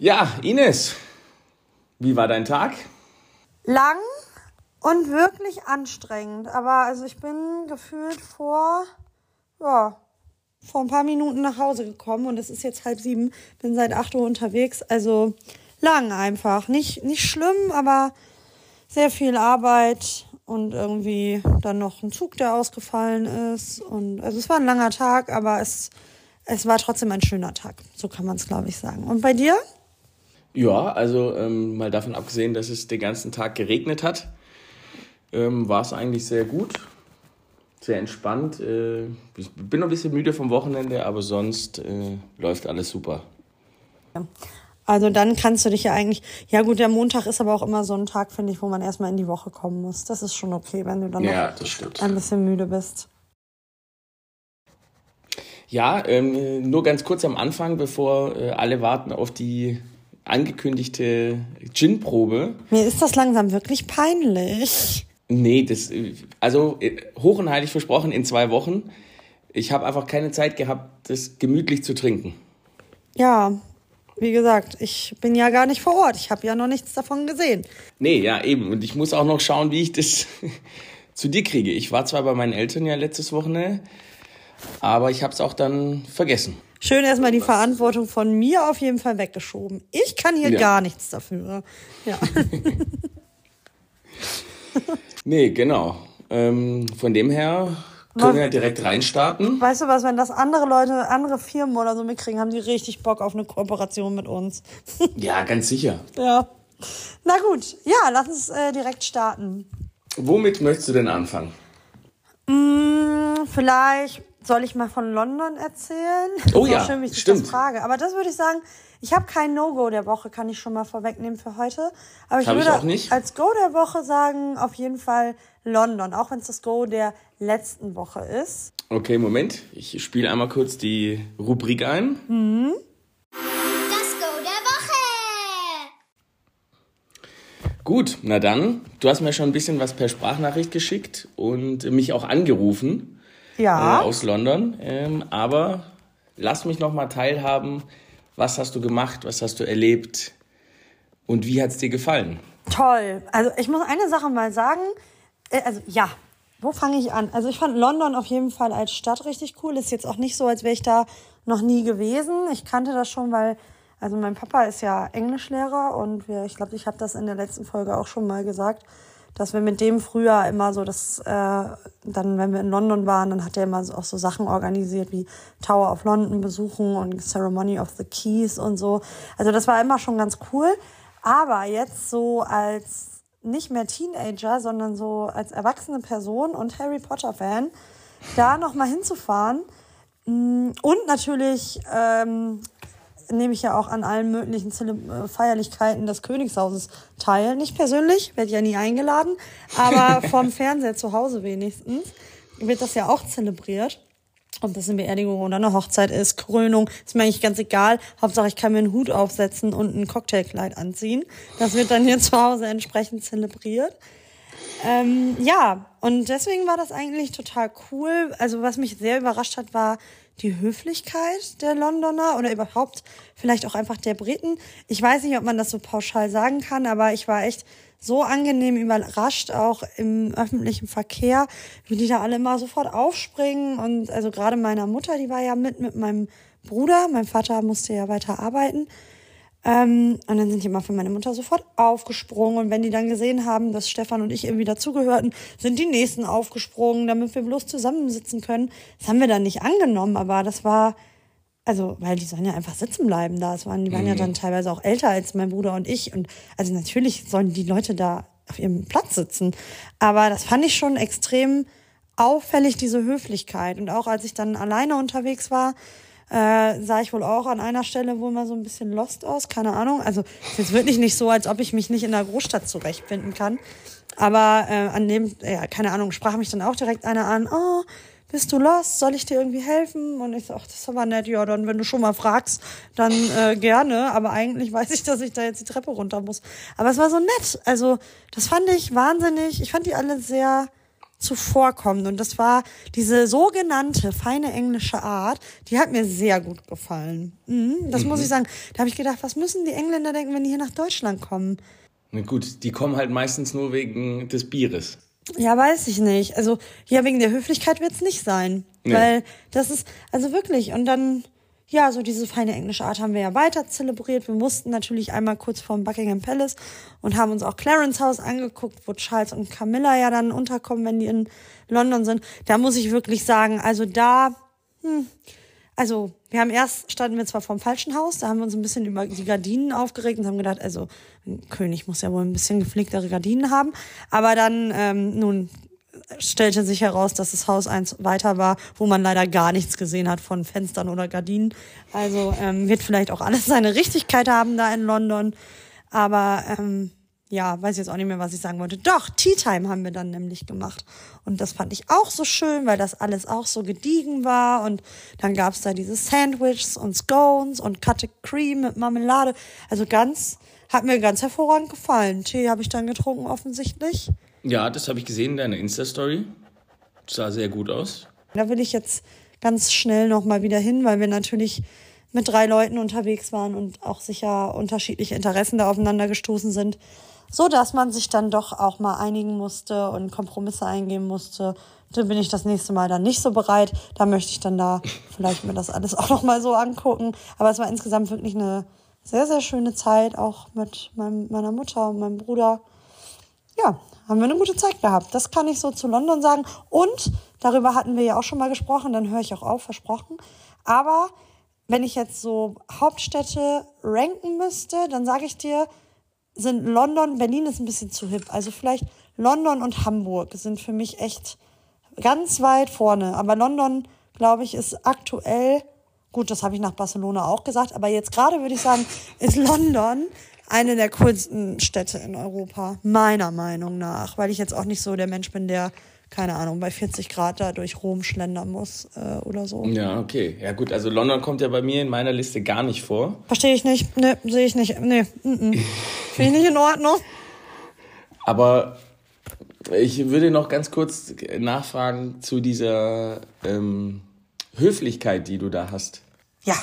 Ja, Ines, wie war dein Tag? Lang und wirklich anstrengend. Aber also ich bin gefühlt vor, ja, vor ein paar Minuten nach Hause gekommen und es ist jetzt halb sieben. Bin seit acht Uhr unterwegs. Also lang einfach. Nicht, nicht schlimm, aber sehr viel Arbeit und irgendwie dann noch ein Zug, der ausgefallen ist. Und also es war ein langer Tag, aber es, es war trotzdem ein schöner Tag. So kann man es, glaube ich, sagen. Und bei dir? Ja, also ähm, mal davon abgesehen, dass es den ganzen Tag geregnet hat, ähm, war es eigentlich sehr gut. Sehr entspannt. Äh, ich bin noch ein bisschen müde vom Wochenende, aber sonst äh, läuft alles super. Also dann kannst du dich ja eigentlich, ja gut, der Montag ist aber auch immer so ein Tag, finde ich, wo man erstmal in die Woche kommen muss. Das ist schon okay, wenn du dann ja, noch ein bisschen müde bist. Ja, ähm, nur ganz kurz am Anfang, bevor äh, alle warten auf die angekündigte Gin-Probe. Mir ist das langsam wirklich peinlich. Nee, das, also hoch und heilig versprochen, in zwei Wochen. Ich habe einfach keine Zeit gehabt, das gemütlich zu trinken. Ja, wie gesagt, ich bin ja gar nicht vor Ort. Ich habe ja noch nichts davon gesehen. Nee, ja, eben. Und ich muss auch noch schauen, wie ich das zu dir kriege. Ich war zwar bei meinen Eltern ja letztes Wochenende, aber ich habe es auch dann vergessen. Schön erstmal die Verantwortung von mir auf jeden Fall weggeschoben. Ich kann hier ja. gar nichts dafür. Ja. nee, genau. Ähm, von dem her können wir direkt reinstarten. Weißt du was, wenn das andere Leute, andere Firmen oder so mitkriegen, haben die richtig Bock auf eine Kooperation mit uns. ja, ganz sicher. Ja. Na gut, ja, lass uns äh, direkt starten. Womit möchtest du denn anfangen? Mm, vielleicht soll ich mal von London erzählen? Oh ja, schön, wie ich stimmt. Das frage. Aber das würde ich sagen, ich habe kein No-Go der Woche, kann ich schon mal vorwegnehmen für heute. Aber ich würde ich als Go der Woche sagen, auf jeden Fall London, auch wenn es das Go der letzten Woche ist. Okay, Moment. Ich spiele einmal kurz die Rubrik ein. Mhm. Das Go der Woche. Gut, na dann. Du hast mir schon ein bisschen was per Sprachnachricht geschickt und mich auch angerufen ja. äh, aus London. Ähm, aber lass mich noch mal teilhaben. Was hast du gemacht? Was hast du erlebt? Und wie hat es dir gefallen? Toll. Also ich muss eine Sache mal sagen. Äh, also ja, wo fange ich an? Also ich fand London auf jeden Fall als Stadt richtig cool. Ist jetzt auch nicht so, als wäre ich da noch nie gewesen. Ich kannte das schon, weil also mein Papa ist ja Englischlehrer und wir, ich glaube, ich habe das in der letzten Folge auch schon mal gesagt dass wir mit dem früher immer so, dass äh, dann, wenn wir in London waren, dann hat er immer so, auch so Sachen organisiert wie Tower of London besuchen und Ceremony of the Keys und so. Also das war immer schon ganz cool. Aber jetzt so als nicht mehr Teenager, sondern so als erwachsene Person und Harry Potter Fan, da nochmal hinzufahren mm, und natürlich ähm, nehme ich ja auch an allen möglichen äh, Feierlichkeiten des Königshauses teil. Nicht persönlich, werde ja nie eingeladen, aber vom Fernseher zu Hause wenigstens wird das ja auch zelebriert. Ob das eine Beerdigung oder eine Hochzeit ist, Krönung, ist mir eigentlich ganz egal. Hauptsache, ich kann mir einen Hut aufsetzen und ein Cocktailkleid anziehen. Das wird dann hier zu Hause entsprechend zelebriert. Ähm, ja, und deswegen war das eigentlich total cool. Also was mich sehr überrascht hat, war die Höflichkeit der Londoner oder überhaupt vielleicht auch einfach der Briten. Ich weiß nicht, ob man das so pauschal sagen kann, aber ich war echt so angenehm überrascht, auch im öffentlichen Verkehr, wie die da alle immer sofort aufspringen. Und also gerade meiner Mutter, die war ja mit mit meinem Bruder. Mein Vater musste ja weiter arbeiten. Ähm, und dann sind die immer für meine Mutter sofort aufgesprungen. Und wenn die dann gesehen haben, dass Stefan und ich irgendwie dazugehörten, sind die nächsten aufgesprungen, damit wir bloß zusammensitzen können. Das haben wir dann nicht angenommen, aber das war, also, weil die sollen ja einfach sitzen bleiben da. Es waren, die waren mhm. ja dann teilweise auch älter als mein Bruder und ich. Und also natürlich sollen die Leute da auf ihrem Platz sitzen. Aber das fand ich schon extrem auffällig, diese Höflichkeit. Und auch als ich dann alleine unterwegs war, äh, sah ich wohl auch an einer Stelle wohl mal so ein bisschen lost aus, keine Ahnung. Also ist jetzt wirklich nicht so, als ob ich mich nicht in der Großstadt zurechtfinden kann. Aber äh, an dem, ja, keine Ahnung, sprach mich dann auch direkt einer an, oh, bist du lost? Soll ich dir irgendwie helfen? Und ich so, ach, das ist aber nett, ja, dann, wenn du schon mal fragst, dann äh, gerne. Aber eigentlich weiß ich, dass ich da jetzt die Treppe runter muss. Aber es war so nett. Also, das fand ich wahnsinnig. Ich fand die alle sehr zuvorkommend. Und das war diese sogenannte feine englische Art, die hat mir sehr gut gefallen. Mhm, das muss ich sagen. Da habe ich gedacht, was müssen die Engländer denken, wenn die hier nach Deutschland kommen? Na gut, die kommen halt meistens nur wegen des Bieres. Ja, weiß ich nicht. Also, ja, wegen der Höflichkeit wird's nicht sein. Nee. Weil das ist, also wirklich, und dann, ja, so diese feine englische Art haben wir ja weiter zelebriert. Wir mussten natürlich einmal kurz vorm Buckingham Palace und haben uns auch Clarence House angeguckt, wo Charles und Camilla ja dann unterkommen, wenn die in London sind. Da muss ich wirklich sagen, also da, hm, also wir haben erst, standen wir zwar vorm falschen Haus, da haben wir uns ein bisschen über die Gardinen aufgeregt und haben gedacht, also ein König muss ja wohl ein bisschen gepflegtere Gardinen haben. Aber dann, ähm, nun stellte sich heraus, dass das Haus eins weiter war, wo man leider gar nichts gesehen hat von Fenstern oder Gardinen. Also ähm, wird vielleicht auch alles seine Richtigkeit haben da in London. Aber ähm, ja, weiß jetzt auch nicht mehr, was ich sagen wollte. Doch, Tea Time haben wir dann nämlich gemacht. Und das fand ich auch so schön, weil das alles auch so gediegen war. Und dann gab's da diese Sandwiches und Scones und Cutted Cream mit Marmelade. Also ganz, hat mir ganz hervorragend gefallen. Tee habe ich dann getrunken offensichtlich. Ja, das habe ich gesehen in deiner Insta-Story. Sah sehr gut aus. Da will ich jetzt ganz schnell nochmal wieder hin, weil wir natürlich mit drei Leuten unterwegs waren und auch sicher unterschiedliche Interessen da aufeinander gestoßen sind, so dass man sich dann doch auch mal einigen musste und Kompromisse eingehen musste. Da bin ich das nächste Mal dann nicht so bereit. Da möchte ich dann da vielleicht mir das alles auch nochmal so angucken. Aber es war insgesamt wirklich eine sehr, sehr schöne Zeit, auch mit meinem, meiner Mutter und meinem Bruder ja, haben wir eine gute Zeit gehabt. Das kann ich so zu London sagen. Und darüber hatten wir ja auch schon mal gesprochen, dann höre ich auch auf, versprochen. Aber wenn ich jetzt so Hauptstädte ranken müsste, dann sage ich dir, sind London, Berlin ist ein bisschen zu hip. Also vielleicht London und Hamburg sind für mich echt ganz weit vorne. Aber London, glaube ich, ist aktuell, gut, das habe ich nach Barcelona auch gesagt, aber jetzt gerade würde ich sagen, ist London eine der coolsten Städte in Europa, meiner Meinung nach, weil ich jetzt auch nicht so der Mensch bin, der, keine Ahnung, bei 40 Grad da durch Rom schlendern muss äh, oder so. Ja, okay. Ja gut, also London kommt ja bei mir in meiner Liste gar nicht vor. Verstehe ich nicht, ne, sehe ich nicht, ne, finde ich nicht in Ordnung. Aber ich würde noch ganz kurz nachfragen zu dieser ähm, Höflichkeit, die du da hast. Ja,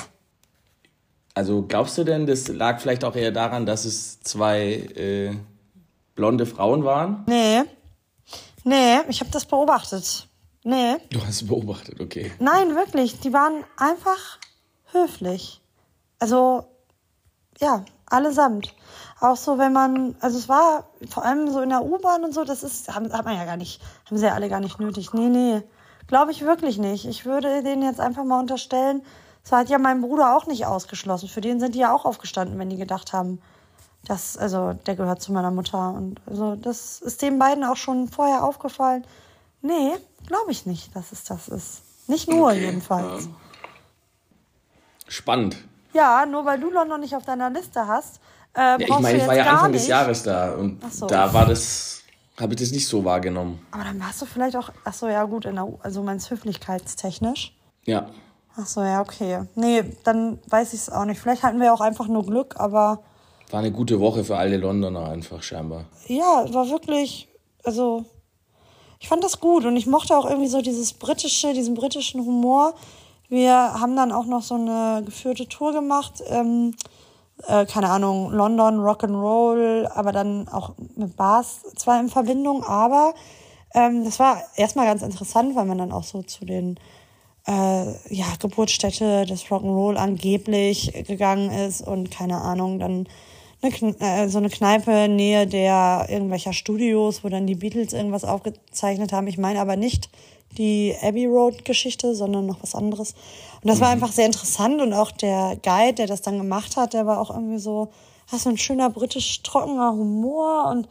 Also glaubst du denn, das lag vielleicht auch eher daran, dass es zwei äh, blonde Frauen waren? nee, nee, ich habe das beobachtet. Nee, Du hast es beobachtet, okay. nein, wirklich, die waren einfach höflich. Also, ja, allesamt. Auch so, wenn man, also es war vor allem so in der U-Bahn und so, das ist, haben, hat man ja gar nicht, haben sie ja alle gar nicht nötig. Nee, nee, glaube ich wirklich nicht. Ich würde denen jetzt einfach mal unterstellen, das hat ja mein Bruder auch nicht ausgeschlossen. Für den sind die ja auch aufgestanden, wenn die gedacht haben, dass, also der gehört zu meiner Mutter. Und also das ist den beiden auch schon vorher aufgefallen. Nee, glaube ich nicht, dass es das ist. Nicht nur Okay, jedenfalls. Spannend. Ja, nur weil du London nicht auf deiner Liste hast, äh, Ja, ich meine, ich war ja Anfang nicht. des Jahres da und so. da war das, habe ich das nicht so wahrgenommen. Aber dann warst du vielleicht auch, ach so, ja gut, in der, also meinst höflichkeitstechnisch. Ja. Ach so, ja, okay. Nee, dann weiß ich es auch nicht. Vielleicht hatten wir auch einfach nur Glück, aber War eine gute Woche für alle Londoner einfach scheinbar. ja, war wirklich, also ich fand das gut und ich mochte auch irgendwie so dieses britische, diesen britischen Humor. Wir haben dann auch noch so eine geführte Tour gemacht, ähm, äh, keine Ahnung, London, Rock'n'Roll, aber dann auch mit Bars zwar in Verbindung, aber ähm, das war erstmal ganz interessant, weil man dann auch so zu den äh, ja, Geburtsstätte des Rock'n'Roll angeblich gegangen ist und keine Ahnung, dann eine, äh, so eine Kneipe Nähe der irgendwelcher Studios, wo dann die Beatles irgendwas aufgezeichnet haben. Ich meine aber nicht die Abbey Road Geschichte, sondern noch was anderes. Und das war einfach sehr interessant und auch der Guide, der das dann gemacht hat, der war auch irgendwie so, hast so ein schöner britisch trockener Humor und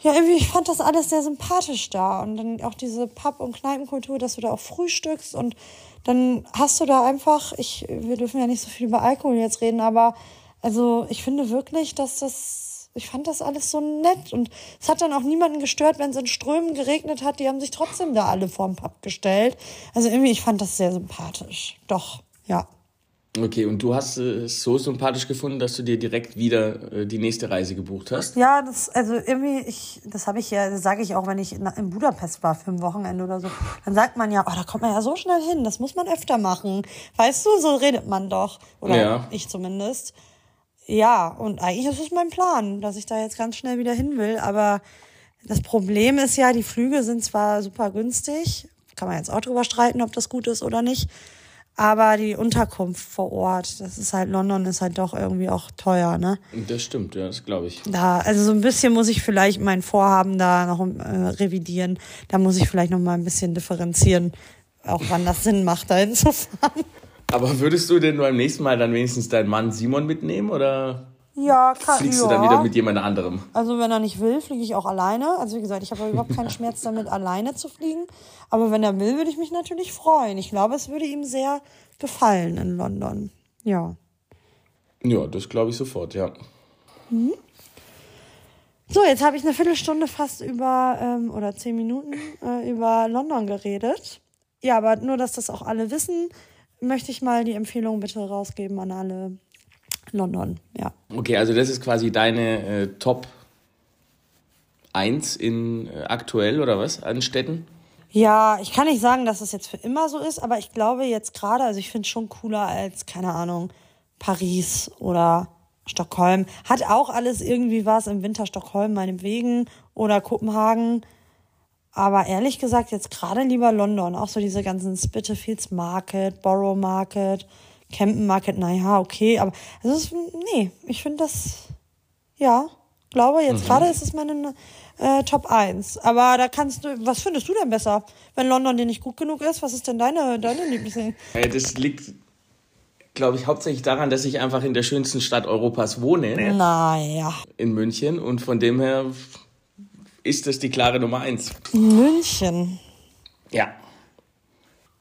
ja, irgendwie, ich fand das alles sehr sympathisch da. Und dann auch diese Pub- und Kneipenkultur, dass du da auch frühstückst und dann hast du da einfach, ich, wir dürfen ja nicht so viel über Alkohol jetzt reden, aber also ich finde wirklich, dass das, ich fand das alles so nett und es hat dann auch niemanden gestört, wenn es in Strömen geregnet hat, die haben sich trotzdem da alle vorm Pub gestellt. Also irgendwie, ich fand das sehr sympathisch. Doch, ja. Okay, und du hast es so sympathisch gefunden, dass du dir direkt wieder äh, die nächste Reise gebucht hast? Ja, das, also irgendwie, ich, das habe ich ja, sage ich auch, wenn ich in, in Budapest war für ein Wochenende oder so. Dann sagt man ja, oh, da kommt man ja so schnell hin, das muss man öfter machen. Weißt du, so redet man doch. Oder Ja. ich zumindest. Ja, und eigentlich ist es mein Plan, dass ich da jetzt ganz schnell wieder hin will. Aber das Problem ist ja, die Flüge sind zwar super günstig, kann man jetzt auch drüber streiten, ob das gut ist oder nicht. Aber die Unterkunft vor Ort, das ist halt, London ist halt doch irgendwie auch teuer, ne? Das stimmt, ja, das glaube ich. Da, also so ein bisschen muss ich vielleicht mein Vorhaben da noch äh, revidieren. Da muss ich vielleicht noch mal ein bisschen differenzieren, auch wann das Sinn macht, da hinzufahren. Aber würdest du denn beim nächsten Mal dann wenigstens deinen Mann Simon mitnehmen oder Ja, kann, fliegst du dann wieder mit jemand anderem? Also wenn er nicht will, fliege ich auch alleine. Also wie gesagt, ich habe überhaupt keinen Schmerz damit, alleine zu fliegen. Aber wenn er will, würde ich mich natürlich freuen. Ich glaube, es würde ihm sehr gefallen in London. Ja. Ja, das glaube ich sofort, ja. So, jetzt habe ich eine Viertelstunde fast über, ähm, oder zehn Minuten äh, über London geredet. Ja, aber nur, dass das auch alle wissen, möchte ich mal die Empfehlung bitte rausgeben an alle London. Ja. Okay, also das ist quasi deine äh, Top 1 in äh, aktuell oder was an Städten? Ja, ich kann nicht sagen, dass es jetzt für immer so ist, aber ich glaube jetzt gerade, also ich finde es schon cooler als, keine Ahnung, Paris oder Stockholm. Hat auch alles irgendwie was im Winter Stockholm meinetwegen oder Kopenhagen. Aber ehrlich gesagt, jetzt gerade lieber London. Auch so diese ganzen Spitalfields Market, Borough Market, Camden Market, naja, okay. Aber also es ist, nee, ich finde das, ja, glaube, jetzt gerade ist es meine äh, Top 1. Aber da kannst du, was findest du denn besser? Wenn London dir nicht gut genug ist, was ist denn deine, deine Lieblings? Äh, das liegt, glaube ich, hauptsächlich daran, dass ich einfach in der schönsten Stadt Europas wohne, Naja. in München. Und von dem her ist das die klare Nummer 1. München. Ja.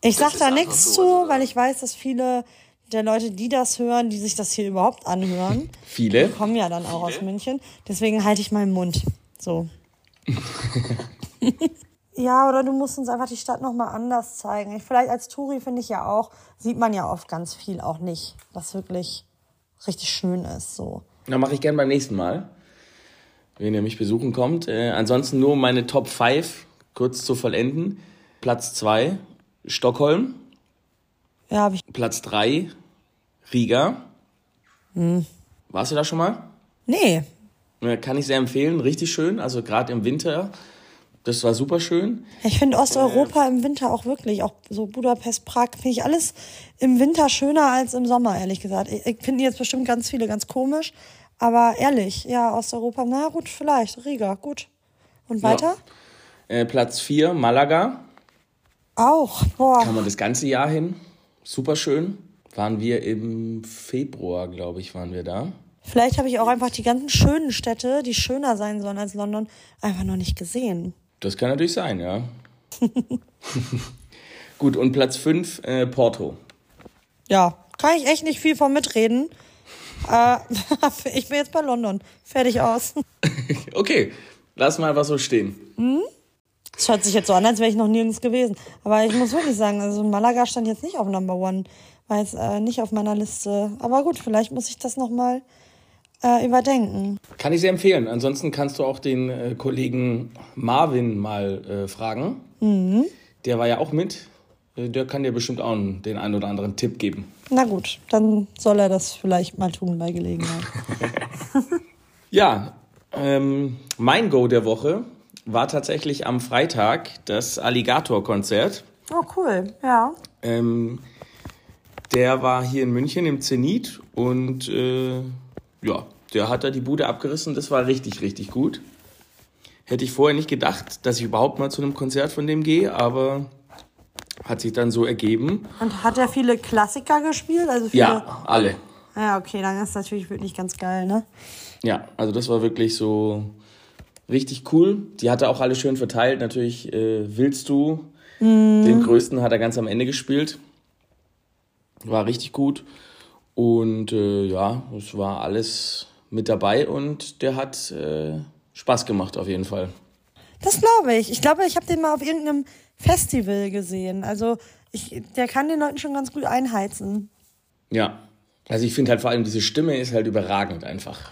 Ich sag ist da nichts so, zu, also- weil ich weiß, dass viele der Leute, die das hören, die sich das hier überhaupt anhören, Viele. kommen ja dann auch aus München. Deswegen halte ich meinen Mund. So. ja, oder du musst uns einfach die Stadt nochmal anders zeigen. Ich, vielleicht als Touri finde ich ja auch, sieht man ja oft ganz viel auch nicht, was wirklich richtig schön ist. So. Na, mache ich gern beim nächsten Mal, wenn ihr mich besuchen kommt. Äh, ansonsten nur meine Top 5 kurz zu vollenden. Platz 2, Stockholm. Ja, habe ich. Platz 3, Riga. Warst du da schon mal? Nee. Äh, Kann ich sehr empfehlen, richtig schön. Also gerade im Winter, das war super schön. Ich finde Osteuropa im Winter auch wirklich, auch so Budapest, Prag, finde ich alles im Winter schöner als im Sommer, ehrlich gesagt. Ich, ich finde jetzt bestimmt ganz viele ganz komisch, aber ehrlich, ja, Osteuropa, na gut, vielleicht, Riga, gut. Und weiter? Äh, Platz 4, Malaga. Auch, boah. Kann man das ganze Jahr hin. Super schön. Waren wir im Februar, glaube ich, waren wir da. Vielleicht habe ich auch einfach die ganzen schönen Städte, die schöner sein sollen als London, einfach noch nicht gesehen. Das kann natürlich sein, ja. Gut, und Platz 5, äh, Porto. Ja, kann ich echt nicht viel von mitreden. Äh, ich bin jetzt bei London. Fertig aus. Okay, lass mal was so stehen. Es hört sich jetzt so an, als wäre ich noch nirgends gewesen. Aber ich muss wirklich sagen, also Malaga stand jetzt nicht auf Number One, weil es äh, nicht auf meiner Liste. Aber gut, vielleicht muss ich das nochmal äh, überdenken. Kann ich sehr empfehlen. Ansonsten kannst du auch den äh, Kollegen Marvin mal äh, fragen. Der war ja auch mit. Äh, Der kann dir bestimmt auch den einen oder anderen Tipp geben. Na gut, dann soll er das vielleicht mal tun bei Gelegenheit. Ja, ähm, mein Go der Woche war tatsächlich am Freitag das Alligator-Konzert. Oh, cool, ja. Ähm, der war hier in München im Zenit und äh, ja, der hat da die Bude abgerissen. Das war richtig, richtig gut. Hätte ich vorher nicht gedacht, dass ich überhaupt mal zu einem Konzert von dem gehe, aber hat sich dann so ergeben. Und hat er viele Klassiker gespielt? Also viele... Ja, alle. Ja, okay, dann ist natürlich wirklich ganz geil, ne? Ja, also das war wirklich so richtig cool. Die hat er auch alle schön verteilt. Natürlich äh, willst du. Den größten hat er ganz am Ende gespielt. War richtig gut. Und äh, ja, es war alles mit dabei und der hat äh, Spaß gemacht auf jeden Fall. Das glaube ich. Ich glaube, ich habe den mal auf irgendeinem Festival gesehen. Also ich, der kann den Leuten schon ganz gut einheizen. Ja. Also ich finde halt vor allem diese Stimme ist halt überragend einfach.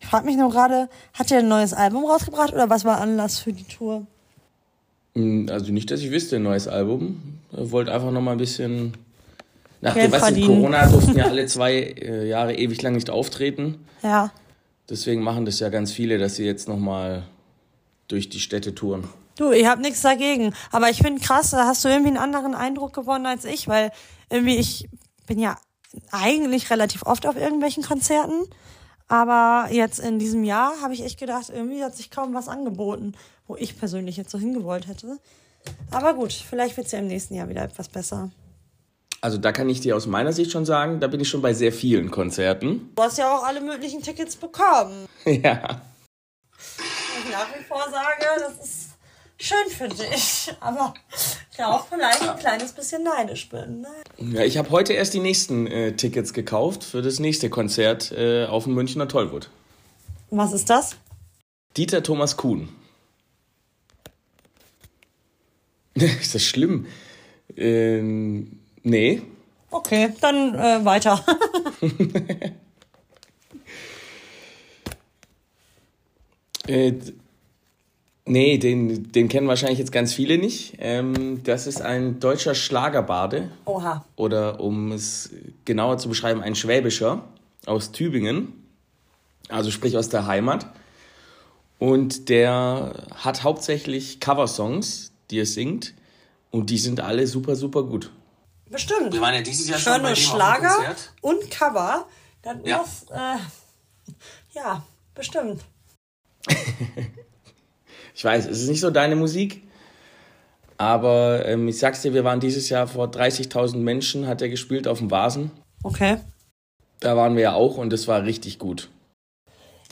Ich frage mich nur gerade, hat er ein neues Album rausgebracht oder was war Anlass für die Tour? Mm, Also nicht, dass ich wüsste, ein neues Album. Er wollte einfach nochmal ein bisschen. Nach Geld dem, verdienen. Corona durften ja alle zwei äh, Jahre ewig lang nicht auftreten. Ja. Deswegen machen das ja ganz viele, dass sie jetzt nochmal durch die Städte touren. Du, ich hab nichts dagegen. Aber ich finde krass, da hast du irgendwie einen anderen Eindruck gewonnen als ich, weil irgendwie ich bin ja eigentlich relativ oft auf irgendwelchen Konzerten. Aber jetzt in diesem Jahr habe ich echt gedacht, irgendwie hat sich kaum was angeboten, wo ich persönlich jetzt so hingewollt hätte. Aber gut, vielleicht wird's ja im nächsten Jahr wieder etwas besser. Also da kann ich dir aus meiner Sicht schon sagen, da bin ich schon bei sehr vielen Konzerten. Du hast ja auch alle möglichen Tickets bekommen. ja. Ich nach wie vor sage, das ist schön für dich. Aber ich auch vielleicht ein kleines bisschen neidisch bin. Ne? Ja, ich habe heute erst die nächsten äh, Tickets gekauft für das nächste Konzert äh, auf dem Münchner Tollwood. Was ist das? Dieter Thomas Kuhn. ist das schlimm? Ähm, nee. Okay, dann äh, weiter. Nee, den, den kennen wahrscheinlich jetzt ganz viele nicht. Ähm, das ist ein deutscher Schlagerbade. Oha. Oder um es genauer zu beschreiben, ein Schwäbischer aus Tübingen. Also sprich aus der Heimat. Und der hat hauptsächlich Coversongs, die er singt. Und die sind alle super, super gut. Bestimmt. Wir waren ja dieses Jahr Ich schon bei Schlager Konzert. und Cover. Dann Ja. muss, äh, ja, bestimmt. Ich weiß, es ist nicht so deine Musik, aber ähm, ich sag's dir, wir waren dieses Jahr vor 30.000 Menschen, hat er gespielt auf dem Vasen. Okay. Da waren wir ja auch und es war richtig gut.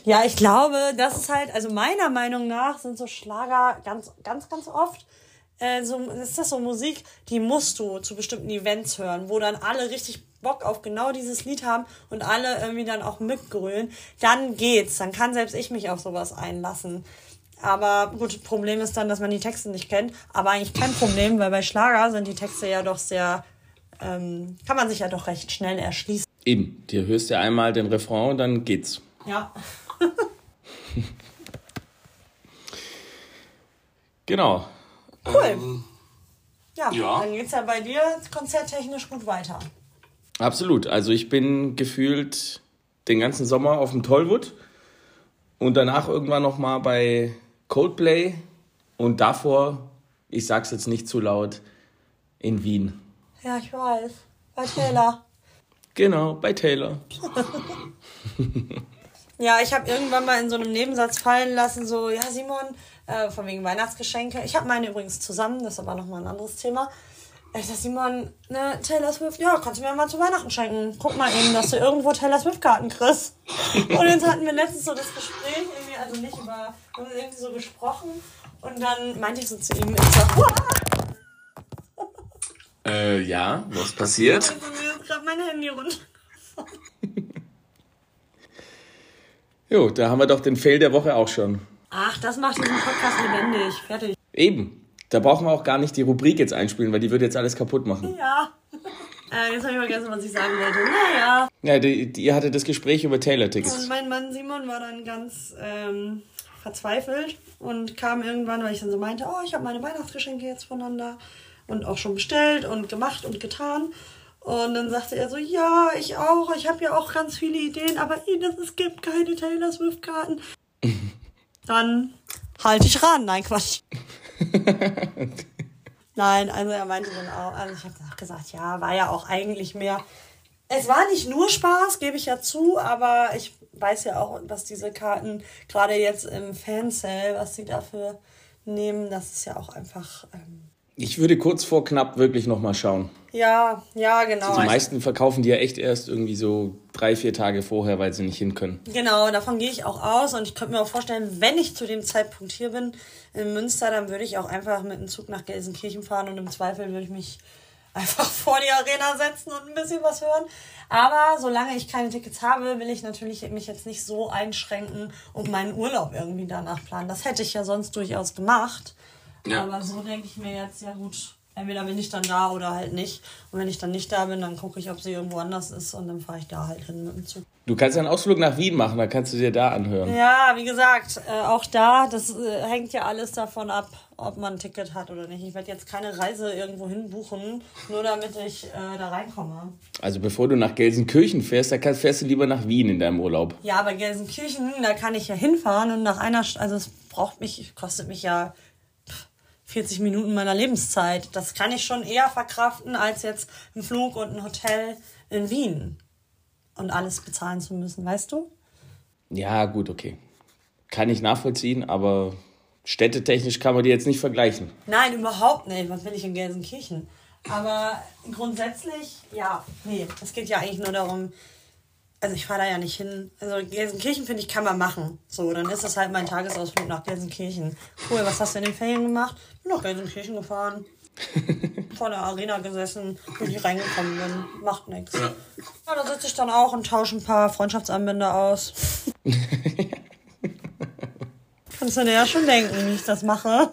Ja, ich glaube, das ist halt, also meiner Meinung nach sind so Schlager ganz, ganz, ganz oft, äh, so, ist das so Musik, die musst du zu bestimmten Events hören, wo dann alle richtig Bock auf genau dieses Lied haben und alle irgendwie dann auch mitgrölen. Dann geht's, dann kann selbst ich mich auf sowas einlassen. Aber gut, Problem ist dann, dass man die Texte nicht kennt. Aber eigentlich kein Problem, weil bei Schlager sind die Texte ja doch sehr, ähm, kann man sich ja doch recht schnell erschließen. Eben, dir hörst ja einmal den Refrain und dann geht's. Ja. Genau. Cool. ja, ja. dann geht's ja bei dir konzerttechnisch gut weiter. Absolut. Also ich bin gefühlt den ganzen Sommer auf dem Tollwood und danach irgendwann noch mal bei Coldplay und davor, ich sag's jetzt nicht zu laut, in Wien. Ja, ich weiß. Bei Taylor. Genau, bei Taylor. Ja, ich habe irgendwann mal in so einem Nebensatz fallen lassen, so, ja, Simon, äh, von wegen Weihnachtsgeschenke. Ich habe meine übrigens zusammen, das ist aber nochmal ein anderes Thema. Ich sag, Simon, ne, Taylor Swift, ja, kannst du mir mal zu Weihnachten schenken. Guck mal eben, dass du irgendwo Taylor Swift-Karten kriegst. Und jetzt hatten wir letztens so das Gespräch, also nicht über, wir haben irgendwie so gesprochen. Und dann meinte ich so zu ihm, ich sag, "Uah!" Äh, ja, was passiert? Und mir ist gerade mein Handy runter. Jo, da haben wir doch den Fail der Woche auch schon. Ach, das macht diesen Podcast lebendig. Fertig. Eben. Da brauchen wir auch gar nicht die Rubrik jetzt einspielen, weil die würde jetzt alles kaputt machen. Ja. Äh, jetzt habe ich vergessen, was ich sagen wollte. Naja. Ja, die, die, ihr hattet das Gespräch über Und Taylor-Tickets. mein Mann Simon war dann ganz ähm, verzweifelt und kam irgendwann, weil ich dann so meinte, oh, ich habe meine Weihnachtsgeschenke jetzt voneinander und auch schon bestellt und gemacht und getan. Und dann sagte er so, ja, ich auch, ich habe ja auch ganz viele Ideen, aber Ines, es gibt keine Taylor Swift-Karten. dann halte ich ran. Nein, Quatsch. Nein, also er meinte dann auch, also ich habe gesagt, ja, war ja auch eigentlich mehr. Es war nicht nur Spaß, gebe ich ja zu, aber ich weiß ja auch, was diese Karten gerade jetzt im Fansale, was sie dafür nehmen, das ist ja auch einfach. Ähm, Ich würde kurz vor knapp wirklich nochmal schauen. ja, ja, genau. Die meisten verkaufen die ja echt erst irgendwie so drei, vier Tage vorher, weil sie nicht hin können. Genau, davon gehe ich auch aus und ich könnte mir auch vorstellen, wenn ich zu dem Zeitpunkt hier bin in Münster, dann würde ich auch einfach mit dem Zug nach Gelsenkirchen fahren und im Zweifel würde ich mich einfach vor die Arena setzen und ein bisschen was hören. Aber solange ich keine Tickets habe, will ich natürlich mich jetzt nicht so einschränken und meinen Urlaub irgendwie danach planen. Das hätte ich ja sonst durchaus gemacht. Ja. Aber so denke ich mir jetzt, ja gut, Entweder bin ich dann da oder halt nicht. Und wenn ich dann nicht da bin, dann gucke ich, ob sie irgendwo anders ist und dann fahre ich da halt hin mit dem Zug. Du kannst einen Ausflug nach Wien machen, da kannst du dir da anhören. Ja, wie gesagt, äh, auch da, das äh, hängt ja alles davon ab, ob man ein Ticket hat oder nicht. Ich werde jetzt keine Reise irgendwo hin buchen, nur damit ich äh, da reinkomme. Also bevor du nach Gelsenkirchen fährst, da kannst, fährst du lieber nach Wien in deinem Urlaub. Ja, aber Gelsenkirchen, da kann ich ja hinfahren und nach einer, also es braucht mich, kostet mich ja 40 Minuten meiner Lebenszeit. Das kann ich schon eher verkraften, als jetzt ein Flug und ein Hotel in Wien und alles bezahlen zu müssen, weißt du? Ja, gut, okay. Kann ich nachvollziehen, aber städtetechnisch kann man die jetzt nicht vergleichen. Nein, überhaupt nicht. Was will ich in Gelsenkirchen? Aber grundsätzlich, ja, nee, es geht ja eigentlich nur darum, also ich fahre da ja nicht hin. Also Gelsenkirchen, finde ich, kann man machen. So, dann ist das halt mein Tagesausflug nach Gelsenkirchen. Cool, was hast du in den Ferien gemacht? Bin nach Gelsenkirchen gefahren. Vor der Arena gesessen, bis ich reingekommen bin. Macht nichts. Ja, da sitze ich dann auch und tausche ein paar Freundschaftsanbänder aus. Kannst du dir ja schon denken, wie ich das mache.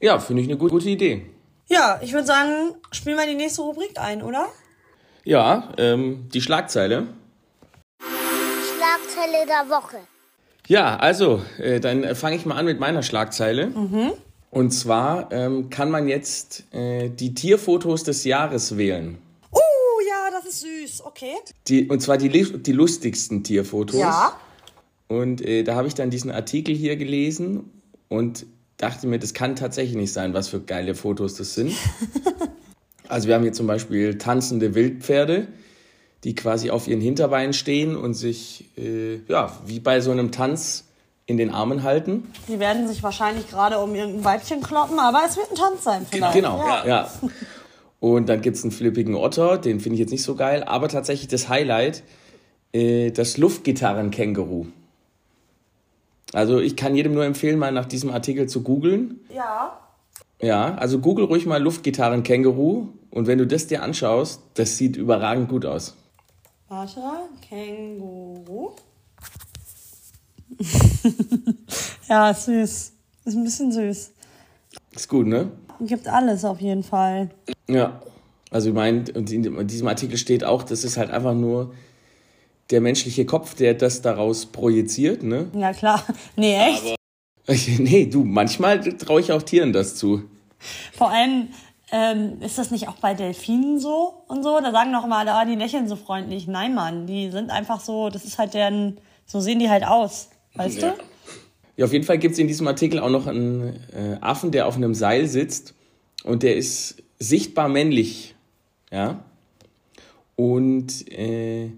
Ja, finde ich eine gute, gute Idee. Ja, ich würde sagen, spielen wir die nächste Rubrik ein, oder? Ja, ähm, die Schlagzeile. Schlagzeile der Woche. Ja, also, äh, dann fange ich mal an mit meiner Schlagzeile. Und zwar ähm, kann man jetzt äh, die Tierfotos des Jahres wählen. Uh, ja, das ist süß. Okay. Die, und zwar die, die lustigsten Tierfotos. Ja. Und äh, da habe ich dann diesen Artikel hier gelesen und dachte mir, das kann tatsächlich nicht sein, was für geile Fotos das sind. also wir haben hier zum Beispiel tanzende Wildpferde, die quasi auf ihren Hinterbeinen stehen und sich, äh, ja, wie bei so einem Tanz in den Armen halten. Die werden sich wahrscheinlich gerade um irgendein Weibchen kloppen, aber es wird ein Tanz sein vielleicht. Genau, Ja. ja. Und dann gibt es einen flippigen Otter, den finde ich jetzt nicht so geil, aber tatsächlich das Highlight, äh, das Luftgitarrenkänguru. Also ich kann jedem nur empfehlen, mal nach diesem Artikel zu googeln. Ja. Ja, also google ruhig mal Luftgitarrenkänguru und wenn du das dir anschaust, das sieht überragend gut aus. Warte, Känguru. ja, ist süß. Ist ein bisschen süß. Ist gut, ne? Gibt alles auf jeden Fall. Ja. Also ich meine, und in diesem Artikel steht auch, das ist halt einfach nur der menschliche Kopf, der das daraus projiziert, ne? Ja, klar. Nee, echt? Nee, du, manchmal traue ich auch Tieren das zu. Vor allem, ähm, ist das nicht auch bei Delfinen so und so? Da sagen doch immer alle, ah, die lächeln so freundlich. Nein, Mann, die sind einfach so, das ist halt deren, so sehen die halt aus. Weißt Ja. du? Ja, auf jeden Fall gibt es in diesem Artikel auch noch einen äh, Affen, der auf einem Seil sitzt und der ist sichtbar männlich, ja. Und äh,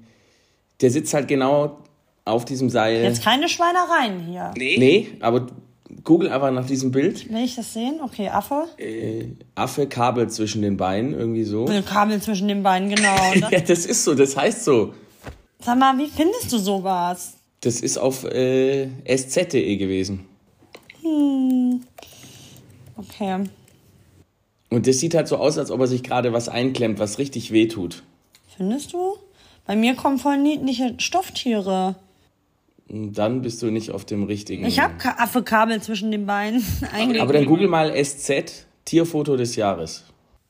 der sitzt halt genau auf diesem Seil. Jetzt keine Schweinereien hier. Nee, aber google einfach nach diesem Bild. Will ich das sehen? Okay, Affe. Affe, Kabel zwischen den Beinen, irgendwie so. Ein Kabel zwischen den Beinen, genau. Ja, das ist so, das heißt so. Sag mal, wie findest du sowas? Das ist auf äh, sz.de gewesen. Okay. Und das sieht halt so aus, als ob er sich gerade was einklemmt, was richtig weh tut. Findest du? Bei mir kommen voll niedliche Stofftiere. Und dann bist du nicht auf dem richtigen. Ich habe Affe-Kabel zwischen den Beinen eingelegt. Aber dann google mal SZ, Tierfoto des Jahres.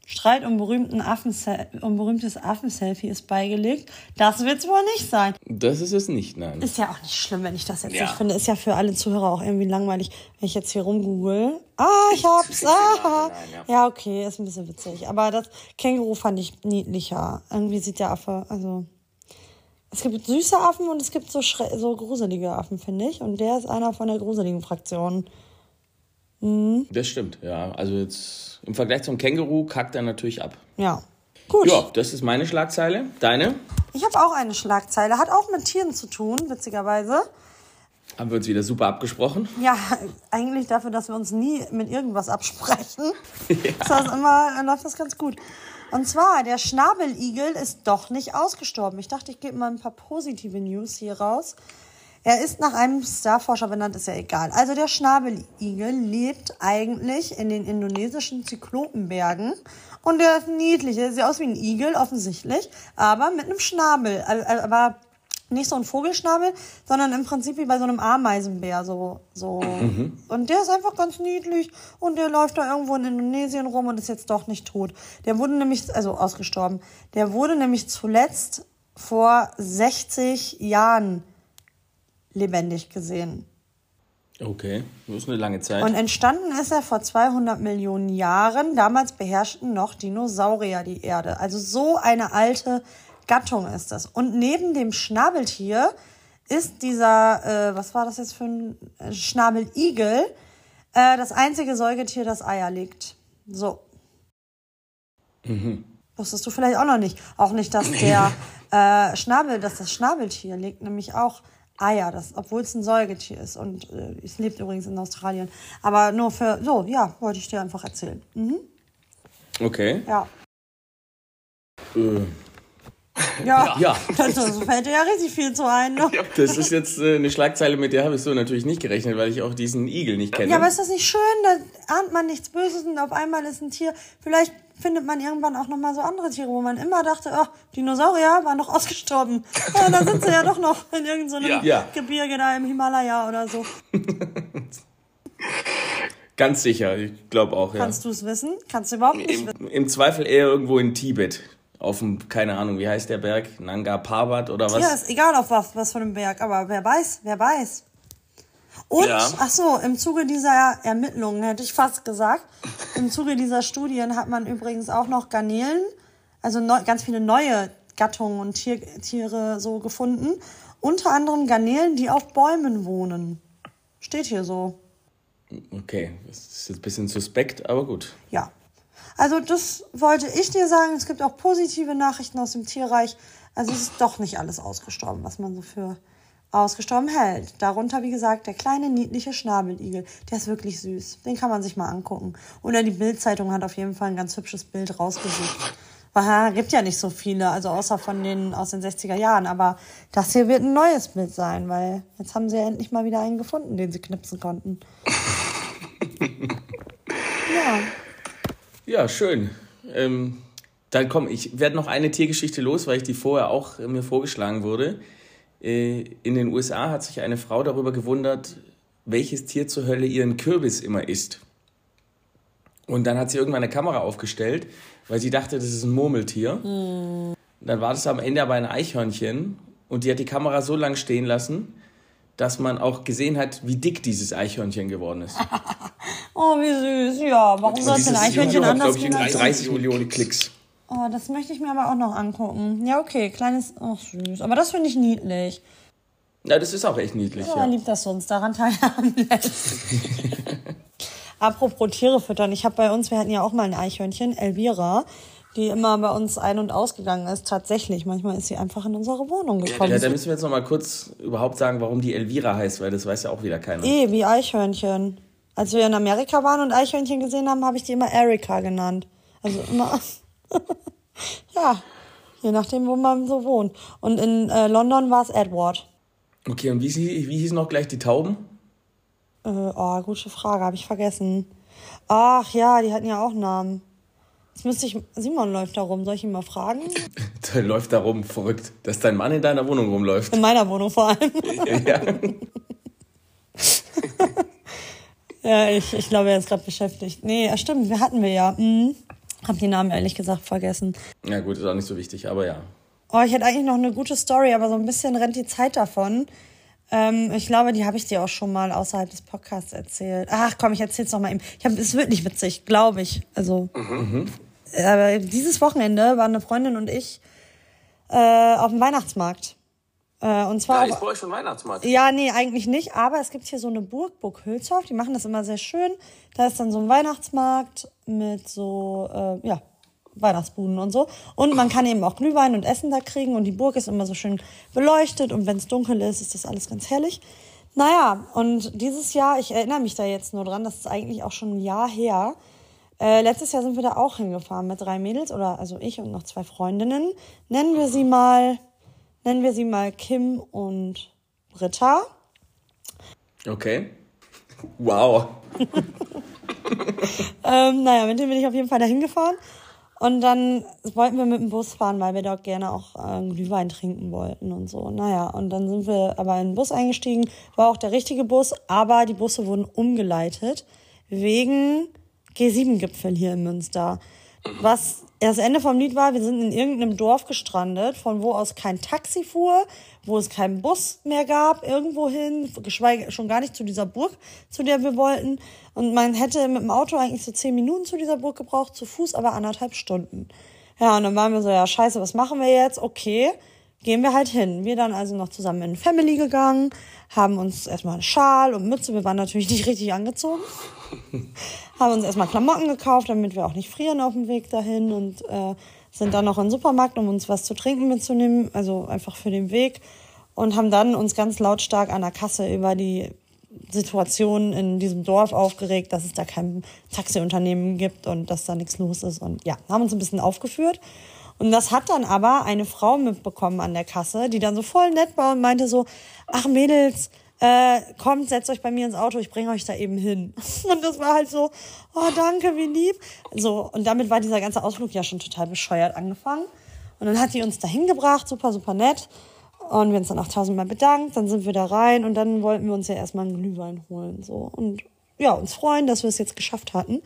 Streit um, berühmten Affen um berühmtes Affenselfie ist beigelegt. Das wird's wohl nicht sein. Das ist es nicht, nein. Ist ja auch nicht schlimm, wenn ich das jetzt Ja. nicht finde. Ist ja für alle Zuhörer auch irgendwie langweilig, wenn ich jetzt hier rumgoogle. Ah, ich hab's. Ah. Ja, okay, ist ein bisschen witzig. Aber das Känguru fand ich niedlicher. Irgendwie sieht der Affe, also. Es gibt süße Affen und es gibt so, so gruselige Affen, finde ich. Und der ist einer von der gruseligen Fraktion. Das stimmt, ja. Also jetzt im Vergleich zum Känguru kackt er natürlich ab. Ja. Gut. Ja, das ist meine Schlagzeile. Deine? Ich habe auch eine Schlagzeile. Hat auch mit Tieren zu tun, witzigerweise. Haben wir uns wieder super abgesprochen. Ja, eigentlich dafür, dass wir uns nie mit irgendwas absprechen. Ist das immer, läuft das ganz gut. Und zwar, der Schnabeligel ist doch nicht ausgestorben. Ich dachte, ich gebe mal ein paar positive News hier raus. Er ist nach einem Starforscher benannt, ist ja egal. Also der Schnabeligel lebt eigentlich in den indonesischen Zyklopenbergen. Und der ist niedlich. Er sieht aus wie ein Igel, offensichtlich. Aber mit einem Schnabel. Al- al- Aber nicht so ein Vogelschnabel, sondern im Prinzip wie bei so einem Ameisenbär so so und der ist einfach ganz niedlich und der läuft da irgendwo in Indonesien rum und ist jetzt doch nicht tot. Der wurde nämlich also ausgestorben. Der wurde nämlich zuletzt vor 60 Jahren lebendig gesehen. Okay, das ist eine lange Zeit. Und entstanden ist er vor 200 Millionen Jahren. Damals beherrschten noch Dinosaurier die Erde. Also so eine alte Gattung ist das. Und neben dem Schnabeltier ist dieser, äh, was war das jetzt für ein äh, Schnabeligel, äh, das einzige Säugetier, das Eier legt. So. Wusstest du vielleicht auch noch nicht. Auch nicht, dass der äh, Schnabel, dass das Schnabeltier legt nämlich auch Eier, das, obwohl es ein Säugetier ist. Und äh, es lebt übrigens in Australien. Aber nur für, so, ja, wollte ich dir einfach erzählen. Mhm. okay. Ja. Äh, Ja, Ja. Das, das fällt dir ja richtig viel zu ein. Ne? Ja. das ist jetzt äh, eine Schlagzeile, mit der habe ich so natürlich nicht gerechnet, weil ich auch diesen Igel nicht kenne. aber ist das nicht schön? Da ahnt man nichts Böses und auf einmal ist ein Tier. Vielleicht findet man irgendwann auch nochmal so andere Tiere, wo man immer dachte, oh, Dinosaurier waren doch ausgestorben. Ja, da sind sie ja doch noch in irgendeinem Ja. Ja. Gebirge da im Himalaya oder so. Ganz sicher, ich glaube auch, ja. Kannst du es wissen? Kannst du überhaupt nicht wissen. Im, Im Zweifel eher irgendwo in Tibet. Auf dem, keine Ahnung, wie heißt der Berg? Nanga Parbat oder was? Ja, ist egal auf was, was von dem Berg, aber wer weiß, wer weiß. Und, Ja. ach so, im Zuge dieser Ermittlungen hätte ich fast gesagt, im Zuge dieser Studien hat man übrigens auch noch Garnelen, also neu, ganz viele neue Gattungen und Tier, Tiere so gefunden. Unter anderem Garnelen, die auf Bäumen wohnen. Steht hier so. Okay, das ist jetzt ein bisschen suspekt, aber gut. Ja. Also das wollte ich dir sagen. Es gibt auch positive Nachrichten aus dem Tierreich. Also es ist doch nicht alles ausgestorben, was man so für ausgestorben hält. Darunter, wie gesagt, der kleine niedliche Schnabeligel. Der ist wirklich süß. Den kann man sich mal angucken. Oder die Bildzeitung hat auf jeden Fall ein ganz hübsches Bild rausgesucht. Weil gibt ja nicht so viele, also außer von denen aus den 60er Jahren. Aber das hier wird ein neues Bild sein, weil jetzt haben sie ja endlich mal wieder einen gefunden, den sie knipsen konnten. ja. Ja, schön. Ähm, dann komm, ich werde noch eine Tiergeschichte los, weil ich die vorher auch äh, mir vorgeschlagen wurde. Äh, in den USA hat sich eine Frau darüber gewundert, welches Tier zur Hölle ihren Kürbis immer isst. Und dann hat sie irgendwann eine Kamera aufgestellt, weil sie dachte, das ist ein Murmeltier. Dann war das am Ende aber ein Eichhörnchen und die hat die Kamera so lang stehen lassen, dass man auch gesehen hat, wie dick dieses Eichhörnchen geworden ist. Oh, wie süß. Ja, warum soll es denn Eichhörnchen hat, anders glaube ich, irgendwie 30 Millionen Klicks. Oh, das möchte ich mir aber auch noch angucken. Ja, okay, kleines, ach süß. Aber das finde ich niedlich. Na, das ist auch echt niedlich, Ja, ja. lieb, dass du uns daran teilhaben lässt. Apropos Tiere füttern. Ich habe bei uns, wir hatten ja auch mal ein Eichhörnchen, Elvira, die immer bei uns ein- und ausgegangen ist. Tatsächlich. Manchmal ist sie einfach in unsere Wohnung gekommen. Ja, da müssen wir jetzt noch mal kurz überhaupt sagen, warum die Elvira heißt, weil das weiß ja auch wieder keiner. eh, wie Eichhörnchen. Als wir in Amerika waren und Eichhörnchen gesehen haben, habe ich die immer Erika genannt. Also immer. ja, je nachdem, wo man so wohnt. Und in äh, London war es Edward. Okay, und wie, wie hießen noch gleich die Tauben? Äh, oh, gute Frage, habe ich vergessen. Ach ja, die hatten ja auch Namen. Jetzt müsste ich. Simon läuft da rum, soll ich ihn mal fragen? Der läuft da rum, verrückt, dass dein Mann in deiner Wohnung rumläuft. In meiner Wohnung vor allem. ja. ja, ich, ich glaube, er ist gerade beschäftigt. Nee, stimmt, wir hatten wir ja. Mhm. Hab die Namen ehrlich gesagt vergessen. ja, gut, ist auch nicht so wichtig, aber ja. Oh, ich hätte eigentlich noch eine gute Story, aber so ein bisschen rennt die Zeit davon. Ähm, ich glaube, die habe ich dir auch schon mal außerhalb des Podcasts erzählt. Ach komm, ich erzähl's noch mal eben. Ich hab, es wird nicht witzig, glaube ich. Also, aber dieses Wochenende waren eine Freundin und ich äh, auf dem Weihnachtsmarkt. Äh, und zwar auf, bei euch schon Weihnachtsmarkt. ja, nee, eigentlich nicht. Aber es gibt hier so eine Burg, Burg Hülshoff. Die machen das immer sehr schön. Da ist dann so ein Weihnachtsmarkt mit so, äh, ja, Weihnachtsbuden und so. Und man kann eben auch Glühwein und Essen da kriegen. Und die Burg ist immer so schön beleuchtet. Und wenn es dunkel ist, ist das alles ganz herrlich. Naja, und dieses Jahr, ich erinnere mich da jetzt nur dran, das ist eigentlich auch schon ein Jahr her. Äh, letztes Jahr sind wir da auch hingefahren mit drei Mädels, oder also ich und noch zwei Freundinnen. Nennen wir sie mal, nennen wir sie mal Kim und Britta. Okay. Wow. Ähm, naja, mit denen bin ich auf jeden Fall dahin gefahren. Und dann wollten wir mit dem Bus fahren, weil wir dort gerne auch äh, Glühwein trinken wollten und so. Naja, und dann sind wir aber in den Bus eingestiegen. War auch der richtige Bus, aber die Busse wurden umgeleitet wegen G7-Gipfel hier in Münster. Was das Ende vom Lied war, wir sind in irgendeinem Dorf gestrandet, von wo aus kein Taxi fuhr, wo es keinen Bus mehr gab, irgendwo hin, geschweige schon gar nicht zu dieser Burg, zu der wir wollten. Und man hätte mit dem Auto eigentlich so zehn Minuten zu dieser Burg gebraucht, zu Fuß aber anderthalb Stunden. Ja, und dann waren wir so, ja, scheiße, was machen wir jetzt? Okay, gehen wir halt hin. Wir dann also noch zusammen in Family gegangen, haben uns erstmal einen Schal und Mütze, wir waren natürlich nicht richtig angezogen, haben uns erstmal Klamotten gekauft, damit wir auch nicht frieren auf dem Weg dahin und äh, sind dann noch in den Supermarkt, um uns was zu trinken mitzunehmen, also einfach für den Weg und haben dann uns ganz lautstark an der Kasse über die Situation in diesem Dorf aufgeregt, dass es da kein Taxiunternehmen gibt und dass da nichts los ist und ja, haben uns ein bisschen aufgeführt. Und das hat dann aber eine Frau mitbekommen an der Kasse, die dann so voll nett war und meinte so, ach Mädels, äh, kommt, setzt euch bei mir ins Auto, ich bringe euch da eben hin. Und das war halt so, oh danke, wie lieb. So, und damit war dieser ganze Ausflug ja schon total bescheuert angefangen. Und dann hat die uns da hingebracht, super, super nett. Und wir uns dann auch tausendmal bedankt, dann sind wir da rein und dann wollten wir uns ja erstmal einen Glühwein holen. So. Und ja, uns freuen, dass wir es jetzt geschafft hatten.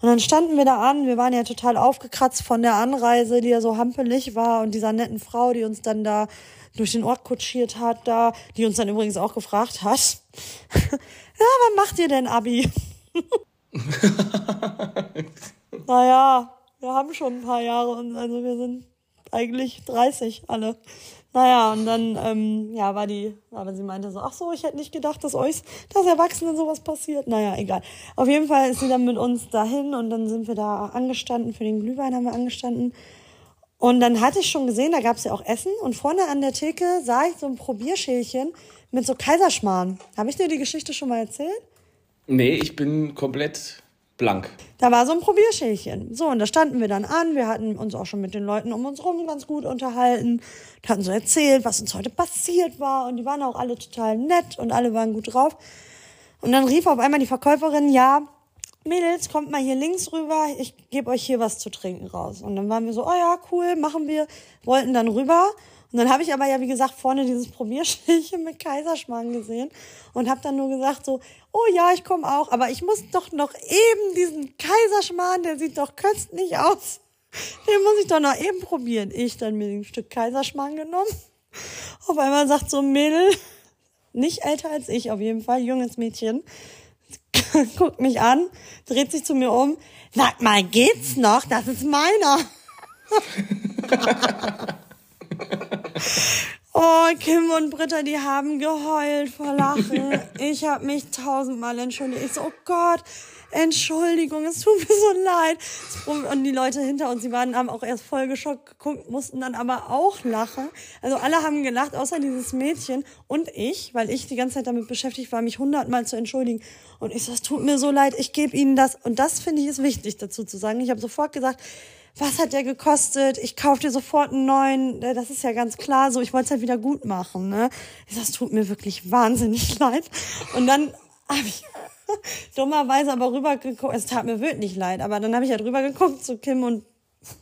Und dann standen wir da an, wir waren ja total aufgekratzt von der Anreise, die ja so hampelig war und dieser netten Frau, die uns dann da durch den Ort kutschiert hat, da, die uns dann übrigens auch gefragt hat, ja, wann macht ihr denn Abi? naja, wir haben schon ein paar Jahre und also wir sind eigentlich 30 alle. Naja, und dann, ähm, ja, war die, aber sie meinte so, ach so, ich hätte nicht gedacht, dass euch, dass Erwachsenen sowas passiert. Naja, egal. Auf jeden Fall ist sie dann mit uns dahin und dann sind wir da angestanden, für den Glühwein haben wir angestanden. Und dann hatte ich schon gesehen, da gab's ja auch Essen und vorne an der Theke sah ich so ein Probierschälchen mit so Kaiserschmarrn. Habe ich dir die Geschichte schon mal erzählt? Nee, ich bin komplett blank. Da war so ein Probierschälchen. So, und da standen wir dann an. Wir hatten uns auch schon mit den Leuten um uns rum ganz gut unterhalten. Die hatten so erzählt, was uns heute passiert war. Und die waren auch alle total nett und alle waren gut drauf. Und dann rief auf einmal die Verkäuferin, ja, Mädels, kommt mal hier links rüber, ich gebe euch hier was zu trinken raus. Und dann waren wir so, oh ja, cool, machen wir, wollten dann rüber. Und dann habe ich aber ja, wie gesagt, vorne dieses Probierschälchen mit Kaiserschmarrn gesehen und habe dann nur gesagt so, oh ja, ich komme auch, aber ich muss doch noch eben diesen Kaiserschmarrn, der sieht doch köstlich aus. Den muss ich doch noch eben probieren. Ich dann mir ein Stück Kaiserschmarrn genommen. Auf einmal sagt so ein Mädel, nicht älter als ich auf jeden Fall, junges Mädchen, guckt mich an, dreht sich zu mir um, sagt mal, geht's noch? Das ist meiner. Oh, Kim und Britta, die haben geheult vor Lachen. Ich habe mich tausendmal entschuldigt. Ich so, oh Gott, Entschuldigung, es tut mir so leid. Und die Leute hinter uns, die waren haben auch erst voll geschockt geguckt, mussten dann aber auch lachen. Also alle haben gelacht, außer dieses Mädchen und ich, weil ich die ganze Zeit damit beschäftigt war, mich hundertmal zu entschuldigen. Und ich so, es tut mir so leid, ich gebe Ihnen das. Und das finde ich ist wichtig dazu zu sagen. Ich habe sofort gesagt, was hat der gekostet? Ich kaufe dir sofort einen neuen. Äh, das ist ja ganz klar so. Ich wollte es halt wieder gut machen. Ne? Das tut mir wirklich wahnsinnig leid. Und dann habe ich dummerweise aber rübergeguckt. Es tat mir wirklich leid. Aber dann habe ich halt rübergeguckt zu Kim und,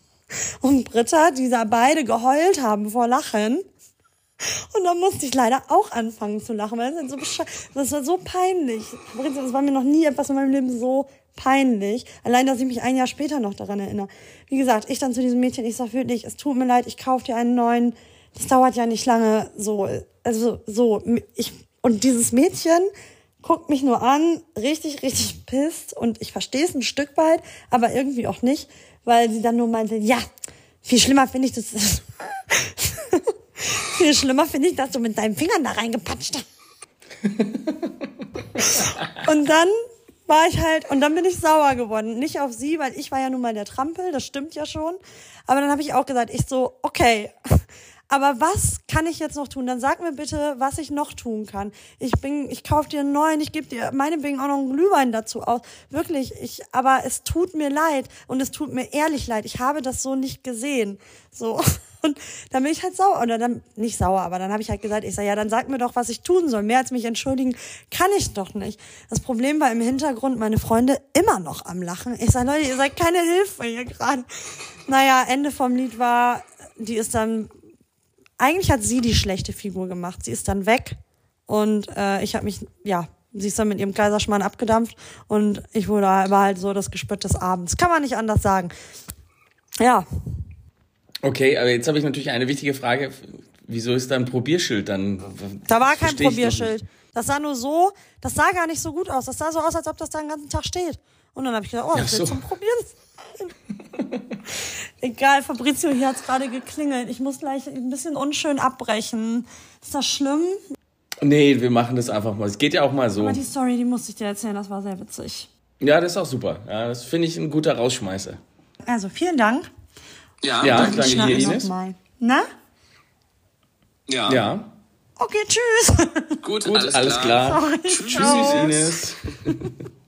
und Britta, die da beide geheult haben vor Lachen. Und dann musste ich leider auch anfangen zu lachen, weil das, so das war so peinlich. Das war mir noch nie etwas in meinem Leben so peinlich. Allein, dass ich mich ein Jahr später noch daran erinnere. Wie gesagt, ich dann zu diesem Mädchen, ich sag wirklich, es tut mir leid, ich kaufe dir einen neuen. Das dauert ja nicht lange, so, also, so, ich, und dieses Mädchen guckt mich nur an, richtig, richtig pisst und ich verstehe es ein Stück weit, aber irgendwie auch nicht, weil sie dann nur meinte, ja, viel schlimmer finde ich das, viel schlimmer finde ich, dass du mit deinen Fingern da reingepatscht hast. und dann war ich halt, und dann bin ich sauer geworden. Nicht auf sie, weil ich war ja nun mal der Trampel, das stimmt ja schon. Aber dann habe ich auch gesagt, ich so, okay, Aber was kann ich jetzt noch tun? Dann sag mir bitte, was ich noch tun kann. Ich bin, ich kauf dir einen neuen, ich gebe dir meinetwegen auch noch einen Glühwein dazu aus. Wirklich, ich, aber es tut mir leid und es tut mir ehrlich leid. Ich habe das so nicht gesehen. So. Und dann bin ich halt sauer. Oder dann, nicht sauer, aber dann habe ich halt gesagt, ich sage, ja, dann sag mir doch, was ich tun soll. Mehr als mich entschuldigen kann ich doch nicht. Das Problem war im Hintergrund meine Freunde immer noch am Lachen. Ich sage, Leute, ihr seid keine Hilfe hier gerade. Naja, Ende vom Lied war, die ist dann, eigentlich hat sie die schlechte Figur gemacht. Sie ist dann weg und äh, ich habe mich, ja, sie ist dann mit ihrem Kaiserschmarrn abgedampft und ich wurde war halt so das Gespött des Abends. Kann man nicht anders sagen. Ja, Okay, aber jetzt habe ich natürlich eine wichtige Frage. Wieso ist da ein Probierschild dann? Da war kein Probierschild. Das sah nur so, das sah gar nicht so gut aus. Das sah so aus, als ob das da den ganzen Tag steht. Und dann habe ich gedacht, oh, das so. zum Probieren. Egal, Fabrizio, hier hat's gerade geklingelt. Ich muss gleich ein bisschen unschön abbrechen. Ist das schlimm? Nee, wir machen das einfach mal. Es geht ja auch mal so. Aber die Story, die musste ich dir erzählen, das war sehr witzig. Ja, das ist auch super. Ja, das finde ich ein guter Rausschmeißer. Also, vielen Dank. Ja, Ja, danke. dir, Ines. mal. Na? Ja. Ja, Okay, tschüss. Gut, gut, alles, klar. Sorry. Tschüss. Ines.